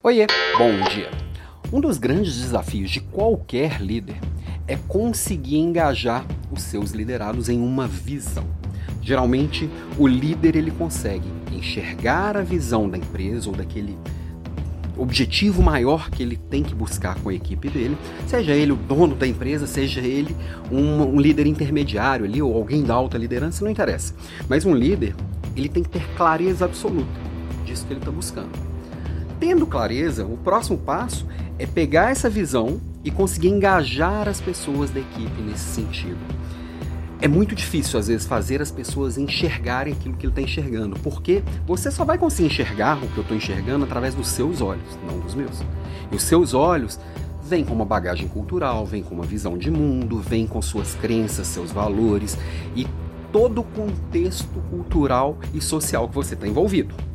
Oiê, bom dia. Um dos grandes desafios de qualquer líder é conseguir engajar os seus liderados em uma visão. Geralmente, o líder ele consegue enxergar a visão da empresa ou daquele objetivo maior que ele tem que buscar com a equipe dele, seja ele o dono da empresa, seja ele um, um líder intermediário ali ou alguém da alta liderança, não interessa. Mas um líder, ele tem que ter clareza absoluta disso que ele está buscando. Tendo clareza, o próximo passo é pegar essa visão e conseguir engajar as pessoas da equipe nesse sentido. É muito difícil, às vezes, fazer as pessoas enxergarem aquilo que ele está enxergando, porque você só vai conseguir enxergar o que eu estou enxergando através dos seus olhos, não dos meus. E os seus olhos vêm com uma bagagem cultural, vêm com uma visão de mundo, vêm com suas crenças, seus valores e todo o contexto cultural e social que você está envolvido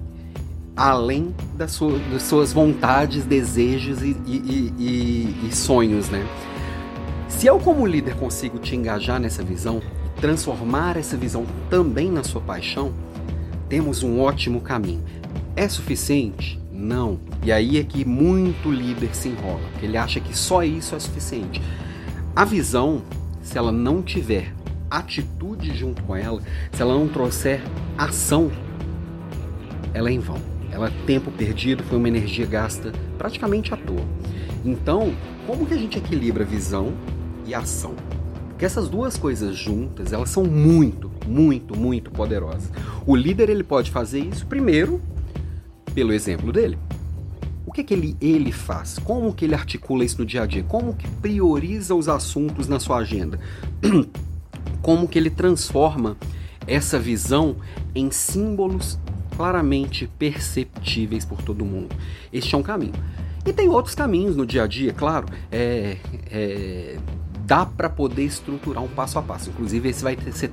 além das, sua, das suas vontades, desejos e, e, e, e, sonhos, né? Se eu como líder consigo te engajar nessa visão, transformar essa visão também na sua paixão, temos um ótimo caminho. É suficiente? Não. E aí é que muito líder se enrola, porque ele acha que só isso é suficiente. A visão, se ela não tiver atitude junto com ela, se ela não trouxer ação, ela é em vão. Ela é tempo perdido, foi uma energia gasta praticamente à toa. Então, como que a gente equilibra visão e ação? Porque essas duas coisas juntas, elas são muito, muito, muito poderosas. O líder ele pode fazer isso primeiro pelo exemplo dele. O que, que ele, ele faz? Como que ele articula isso no dia a dia? Como que prioriza os assuntos na sua agenda? Como que ele transforma essa visão em símbolos claramente perceptíveis por todo mundo. Este é um caminho. E tem outros caminhos no dia a dia, claro. É, é, dá para poder estruturar um passo a passo. Inclusive, esse vai ser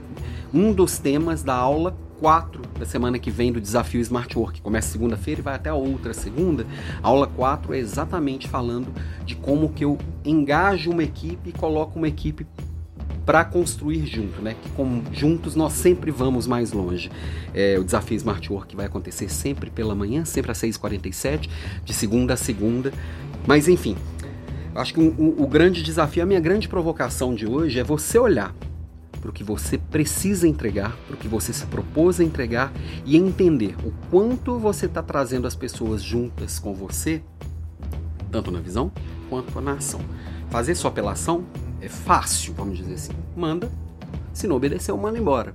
um dos temas da aula 4 da semana que vem do desafio Smart Work. Começa segunda-feira e vai até a outra segunda. A aula 4 é exatamente falando de como que eu engajo uma equipe e coloco uma equipe para construir junto, né? Que com, juntos nós sempre vamos mais longe. É, o desafio Smart Work vai acontecer sempre pela manhã, sempre às 6h47, de segunda a segunda. Mas enfim, acho que o, o, grande desafio, a minha grande provocação de hoje é você olhar para o que você precisa entregar, para o que você se propôs a entregar e entender o quanto você está trazendo as pessoas juntas com você, tanto na visão quanto na ação. Fazer só pela ação é fácil, vamos dizer assim. Manda, se não obedeceu, manda embora.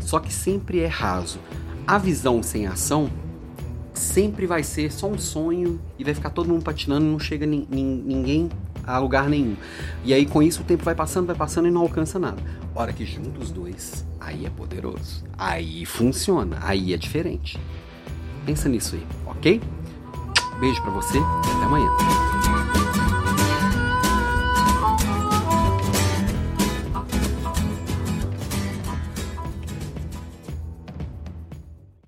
Só que sempre é raso. A visão sem ação sempre vai ser só um sonho e vai ficar todo mundo patinando e não chega ni ninguém a lugar nenhum. E aí com isso o tempo vai passando, vai passando e não alcança nada. Hora que junta os dois, aí é poderoso. Aí funciona, aí é diferente. Pensa nisso aí, ok? Beijo para você e até amanhã.